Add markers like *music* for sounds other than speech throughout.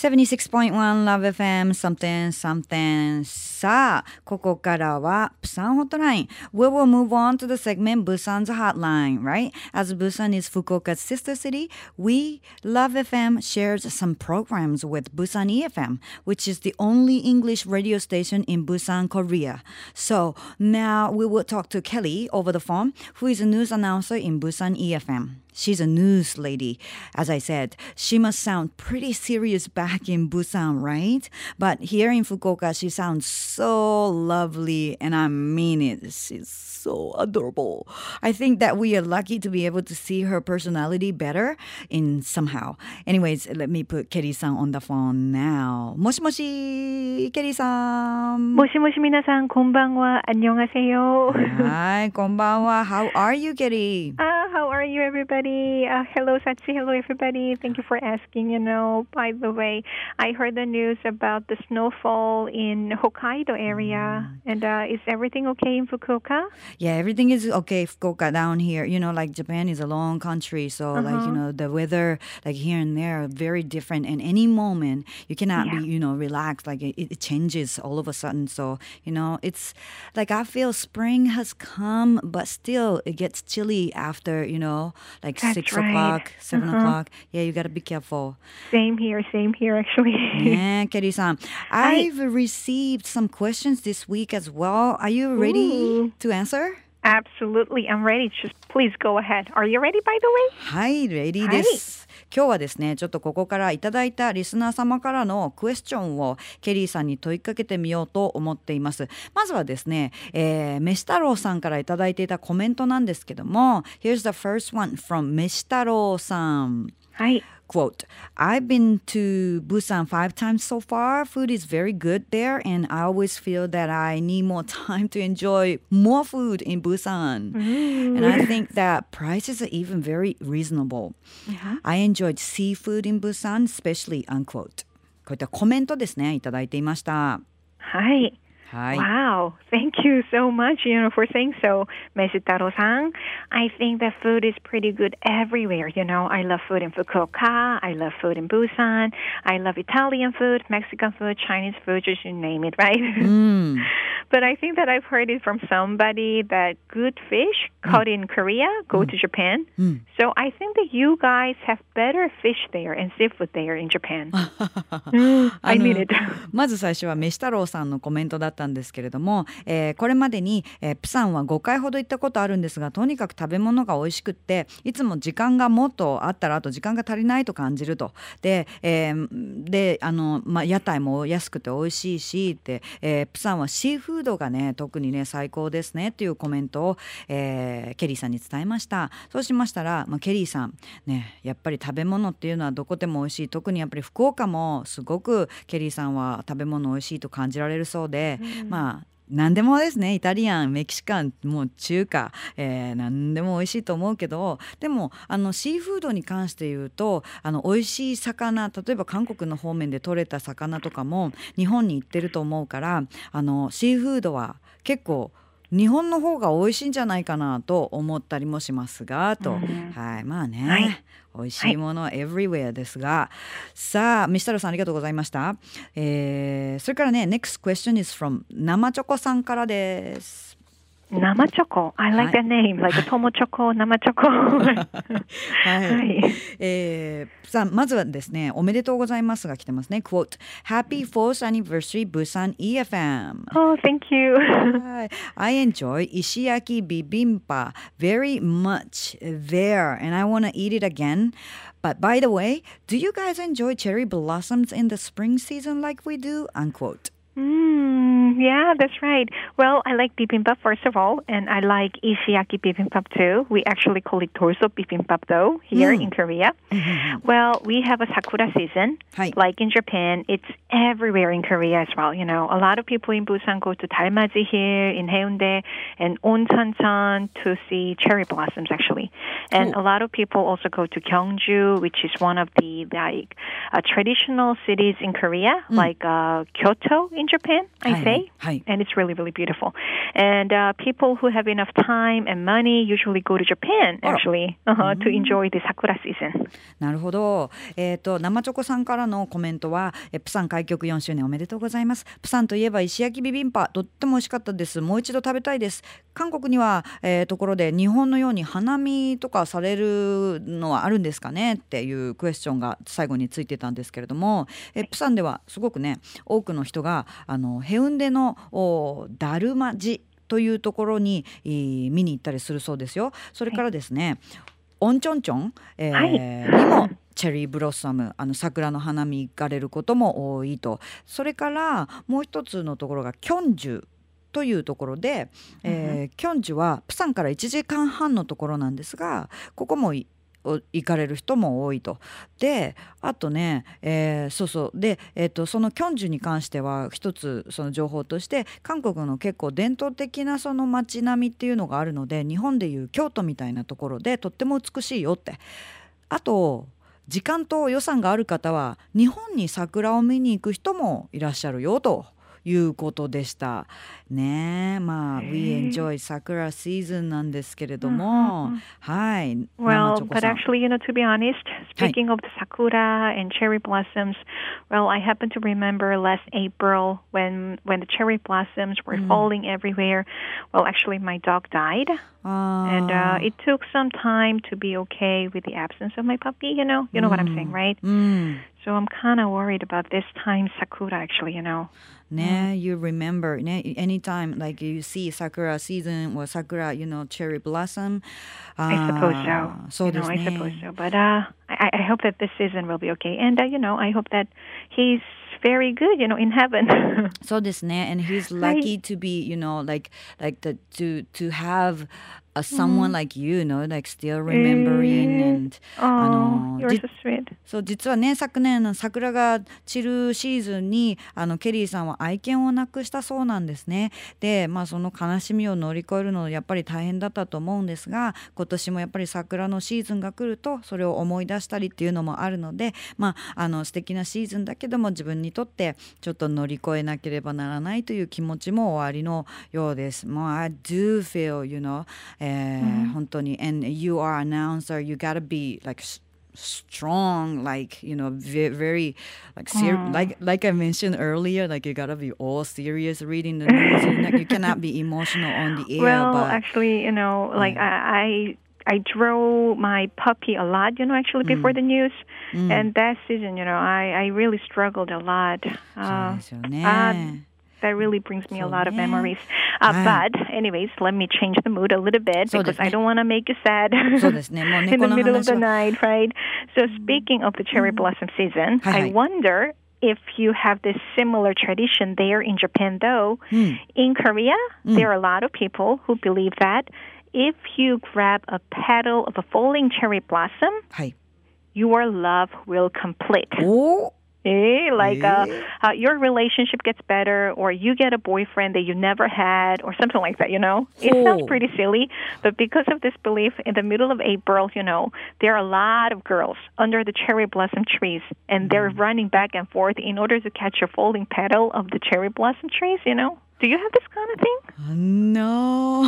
76.1 Love FM something something さあ、ここからはプサンホットライン We will move on to the segment Busan's hotline, right? As Busan is Fukuoka's sister city, we, Love FM, shares some programs with Busan EFM, which is the only English radio station in Busan, Korea. So now we will talk to Kelly over the phone, who is a news announcer in Busan EFM. She's a news lady. As I said, she must sound pretty serious back back in Busan, right? But here in Fukuoka, she sounds so lovely, and I mean it. She's so adorable. I think that we are lucky to be able to see her personality better in somehow. Anyways, let me put Kelly san on the phone now. 모시 모시 Kelly san. 모시 모시 미나상 곤방와 Hi, 곤방와. How are you, Kelly? Uh, ah, how are you, everybody? Uh, hello, Sachi. Hello, everybody. Thank you for asking. You know, by the way, I heard the news about the snowfall in Hokkaido area. And uh, is everything okay in Fukuoka? Yeah, everything is okay, Fukuoka down here. You know, like Japan is a long country, so like you know the weather, like here and there, are very different. And any moment, you cannot Yeah. be, you know, relaxed. Like it, it changes all of a sudden. So you know, it's like I feel spring has come, but still it gets chilly after you know, like That's six right. o'clock, 7 Uh-huh. o'clock. Yeah, you gotta be careful. Same here, same here, actually. ねえ、ケリーさん。I've received some questions this week as well. Are you ready Ooh. to answer? Absolutely. I'm ready. Just please go ahead. Are you ready, by the way? はい、レディーです。今日はですね、ちょっとここからいただいたリスナー様からのクエスチョンをケリーさんに問いかけてみようと思っています。まずはですね、えー、飯太郎さんからいただいていたコメントなんですけども、Here's the first one from 飯太郎さん。はい。 Quote, I've been to Busan five times so far. Food is very good there, and I always feel that I need more time *laughs* to enjoy more food in Busan. And I think that prices are even very reasonable. I enjoyed seafood in Busan, especially, unquote. こういったコメントですね、いただいていました。はい。 はい。 Wow, thank you so much, you know, for saying so, Mesitaro-san. I think that food is pretty good everywhere, you know. I love food in Fukuoka, I love food in Busan, I love Italian food, Mexican food, Chinese food, just you name it, *laughs* right? うん。 but I think that I've heard it from somebody that good fish caught in Korea go to Japan. So I think that you guys have better fish there and seafood there in Japan. *laughs* Mm, *gasps* I mean it. *laughs* まず最初は飯太郎さんのコメントだった たんですけれども、えーこれまでに、えープサンは5回ほど行ったことあるんですがとにかく食べ物が美味しくっていつも時間がもっとあったらあと時間が足りないと感じると。で,、えーであの、まあ、屋台も安くて美味しいしって、えープサンはシーフードがね特にね最高ですねっていうコメントを、えーケリーさんに伝えました。そうしましたら、まあ、ケリーさんねやっぱり食べ物っていうのはどこでも美味しい。特にやっぱり福岡もすごくケリーさんは食べ物美味しいと感じられるそうで、まあ何でもですね。イタリアンメキシカンもう中華、えー何でも美味しいと思うけどでもあのシーフードに関して言うとあの美味しい魚例えば韓国の方面で取れた魚とかも日本に行ってると思うからあのシーフードは結構日本の方が美味しいんじゃないかなと思ったりもしますがと、はいまあね、はい。美味しいもの everywhere ですが、さあミシタロさんありがとうございました、えーそれからね next question is from 生チョコさんからです。Nama Choco. I like that name, like a Tomo Choco, Nama Choco. はい、はいえーさあまずはですねおめでとうございますが来てますね quote *laughs* *laughs* Happy fourth anniversary Busan EFM oh, thank you. *laughs* Hi. I enjoy ishiyaki bibimpa very much there and I want to eat it again. But by the way, do you guys enjoy cherry blossoms in the spring season like we do? Unquote. Mm, yeah, that's right. Well, I like bibimbap first of all, and I like ishiyaki bibimbap too. We actually call it torso bibimbap though here in Korea. well, we have a sakura season. Hi. Like in Japan, it's everywhere in Korea as well. You know, a lot of people in Busan go to Dalmaji here in Haeundae and Oncheoncheon to see cherry blossoms actually. And Cool. a lot of people also go to Gyeongju, which is one of the like uh, traditional cities in Korea, like uh, Kyoto in Japan, I say. And it's really, really beautiful. And uh, people who have enough time and money usually go to Japan, Oh. actually, uh-huh, to enjoy the sakura season. なるほど。えっ、と生チョコさんからのコメントは、えプサン開局4周年おめでとうございます。プサンといえば石焼きビビンパとっても美味しかったです。もう一度食べたいです。韓国には、えーところで日本のように花見とかされるのはあるんですかねっていうクエスチョンが最後についてたんですけれども、えプサンではすごくね多くの人があのヘウンデのおダルマ寺というところに、えー見に行ったりするそうですよ。それからですね、オンチョンチョン、えーはい。にもチェリーブロッサムあの桜の花見行かれることも多いと。それからもう一つのところがキョンジュというところで、えーキョンジュはプサンから1時間半のところなんですがここも行かれる人も多いと。であとね、えーそうそうで、えー、とそのキョンジュに関しては一つその情報として韓国の結構伝統的なその街並みっていうのがあるので日本でいう京都みたいなところでとっても美しいよって。あと時間と予算がある方は日本に桜を見に行く人もいらっしゃるよということでした。ねえまあ「へえ We enjoy 桜 season」なんですけれども、うんうんうんはい生 Well, チョコ but さん actually, you know, to be honest, speaking of the sakura and cherry blossoms, well, I happen to remember last April when when the cherry blossoms were falling everywhere. Well, actually, my dog died, あー and uh, it took some time to be okay with the absence of my puppy. You know, you know what I'm saying, right? So I'm kind of worried about this time sakura actually, you know. Now you remember anytime like you see sakura season or sakura, you know, cherry blossom. Uh, I suppose so. Ah, so you know, I suppose so. But uh, I, I hope that this season will be okay, and uh, you know, I hope that he's very good, you know, in heaven. *laughs* so this and he's lucky right. to be, you know, like like the, to to have a someone like you know like still remembering and あ oh, の you're じ so sweet. そう実はね昨年の桜が散るシーズンにあのケリーさんは愛犬を亡くしたそうなんですね。でまあその悲しみを乗り越えるのやっぱり大変だったと思うんですが今年もやっぱり桜のシーズンが来るとそれを思い出したりっていうのもあるのでまああの素敵なシーズンだけども自分にとってちょっと乗り越えなければならないという気持ちもおありのようです。もう I do feel you know、えー本当に and you are announcer you gotta be like strong like you know ve- very like ser- like like i mentioned earlier like you gotta be all serious reading the news and, like, you cannot be emotional on the air well, but actually, you know, like I, I I drove my puppy a lot, you know, actually before the news, and that season, you know, I I really struggled a lot. そう Uh, ですよね、 uh, that really brings me a lot of yeah. memories. Uh, Ah. but, anyways, let me change the mood a little bit So because this- I don't want to make you sad *laughs* そうですねもう in 猫 the の middle of 話 the は night, right? So, speaking of the cherry blossom season, Hi, hi. I wonder if you have this similar tradition there in Japan, though. In Korea, there are a lot of people who believe that if you grab a petal of a falling cherry blossom, はい your love will complete. お Eh, like uh, Eh. uh, your relationship gets better, or you get a boyfriend that you never had, or something like that. You know, it sounds pretty silly, but because of this belief, in the middle of April, you know, there are a lot of girls under the cherry blossom trees, and they're running back and forth in order to catch a falling petal of the cherry blossom trees. You know, do you have this kind of thing? *laughs* No,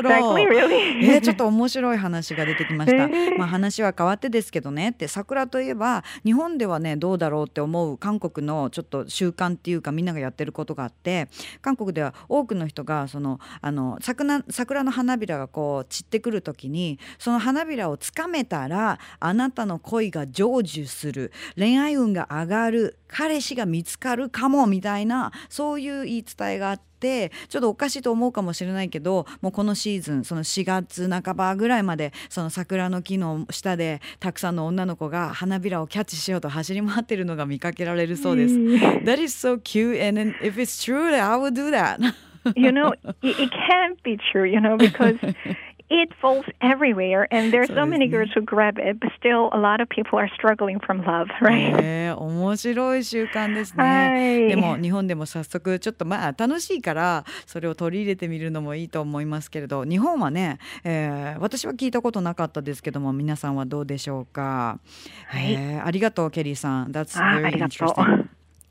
exactly, really? *laughs* えーちょっと面白い話が出てきました。まあ話は変わってですけどねって桜といえば日本ではねどうだろうって思う韓国のちょっと習慣っていうかみんながやってることがあって韓国では多くの人がそのあの桜桜の花びらがこう散ってくる時にその花びらをつかめたらあなたの恋が成就する恋愛運が上がる彼氏が見つかるかもみたいなそういう言い伝えがあって。ちょっとおかしいと思うかもしれないけどもうこのシーズンその4月半ばぐらいまでその桜の木の下でたくさんの女の子が花びらをキャッチしようと走り回ってるのが見かけられるそうです。That is so cute and if it's true I would do that. you know, it, it can't be true, you know, because *laughs* it falls everywhere, and there's so many girls who grab it, but still, a lot of people are struggling from love, right? えー面白い習慣ですはね。いでも日本でも早速ちょっとまあ楽しいからそれを取り入れてみるのもいいと思いますけれど日本はね、えー私は聞いたことなかったですけども皆さんはどうでしょうか。はいえーありがとうケリーさん。That's あ very ありがとう interesting.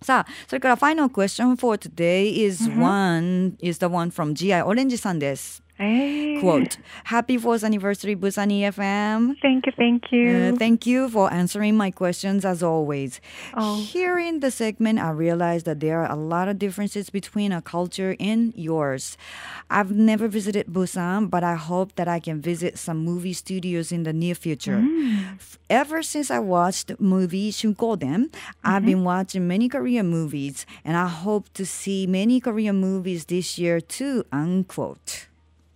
さあ、それから final question for today is one is the one from GI オレンジさんです。Hey. Quote, Happy 4th anniversary Busan EFM. Thank you, thank you. Uh, thank you for answering my questions as always. Oh. Here in the segment, I realized that there are a lot of differences between our culture and yours. I've never visited Busan, but I hope that I can visit some movie studios in the near future. F- Ever since I watched the movie Shunkoden, I've been watching many Korean movies, and I hope to see many Korean movies this year too. Unquote.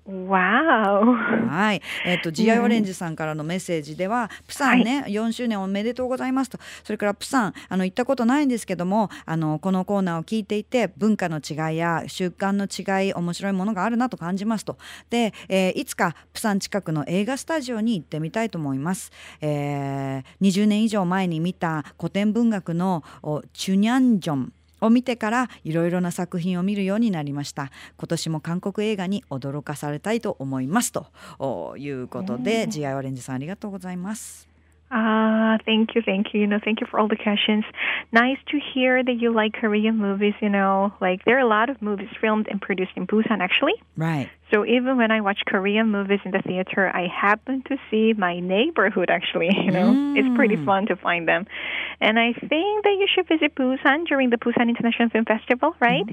Wow. *laughs* はい、えっ、と GI オレンジさんからのメッセージでは、プサンね、4周年おめでとうございますと、それからプサンあの行ったことないんですけども、あのこのコーナーを聞いていて文化の違いや習慣の違い、面白いものがあるなと感じますと。で、えーいつかプサン近くの映画スタジオに行ってみたいと思います。えー20年以上前に見た古典文学のおチュニャンジョン。を見てからいろいろな作品を見るようになりました今年も韓国映画に驚かされたいと思いますとおいうことで GI オレンジさんありがとうございます Ah, thank you, thank you. You know, thank you for all the questions. Nice to hear that you like Korean movies. You know, like there are a lot of movies filmed and produced in Busan, actually. Right So even when I watch Korean movies in the theater, I happen to see my neighborhood. Actually, you know, it's pretty fun to find them. And I think that you should visit Busan during the Busan International Film Festival, right?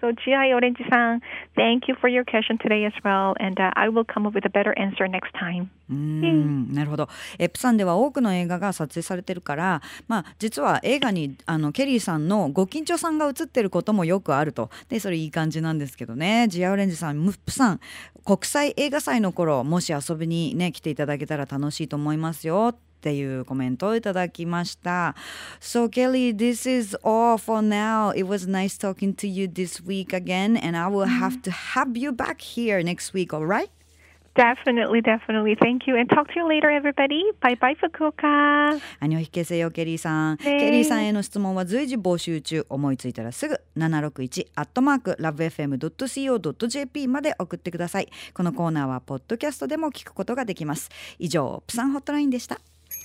So, GI Orange-san, thank you for your question today as well, and uh, I will come up with a better answer next time. うーんなるほどえプサンでは多くの映画が撮影されてるから、まあ、実は映画にあのケリーさんのご近所さんが映ってることもよくあるとでそれいい感じなんですけどねジアオレンジさんムプサン国際映画祭の頃もし遊びにね来ていただけたら楽しいと思いますよっていうコメントをいただきました。So Kelly, this is all for now. It was nice talking to you this week again, and I will have to have you back here next week, alright? Definitely, definitely. Thank you, and talk to you later, everybody. Bye bye, Fukuoka. アニョヒケセヨケリーさん、ケリーさんへの質問は随時募集中。思いついたらすぐ761アットマークラブ FM.co.jp まで送ってください。このコーナーはポッドキャストでも聞くことができます。以上プサンホットラインでした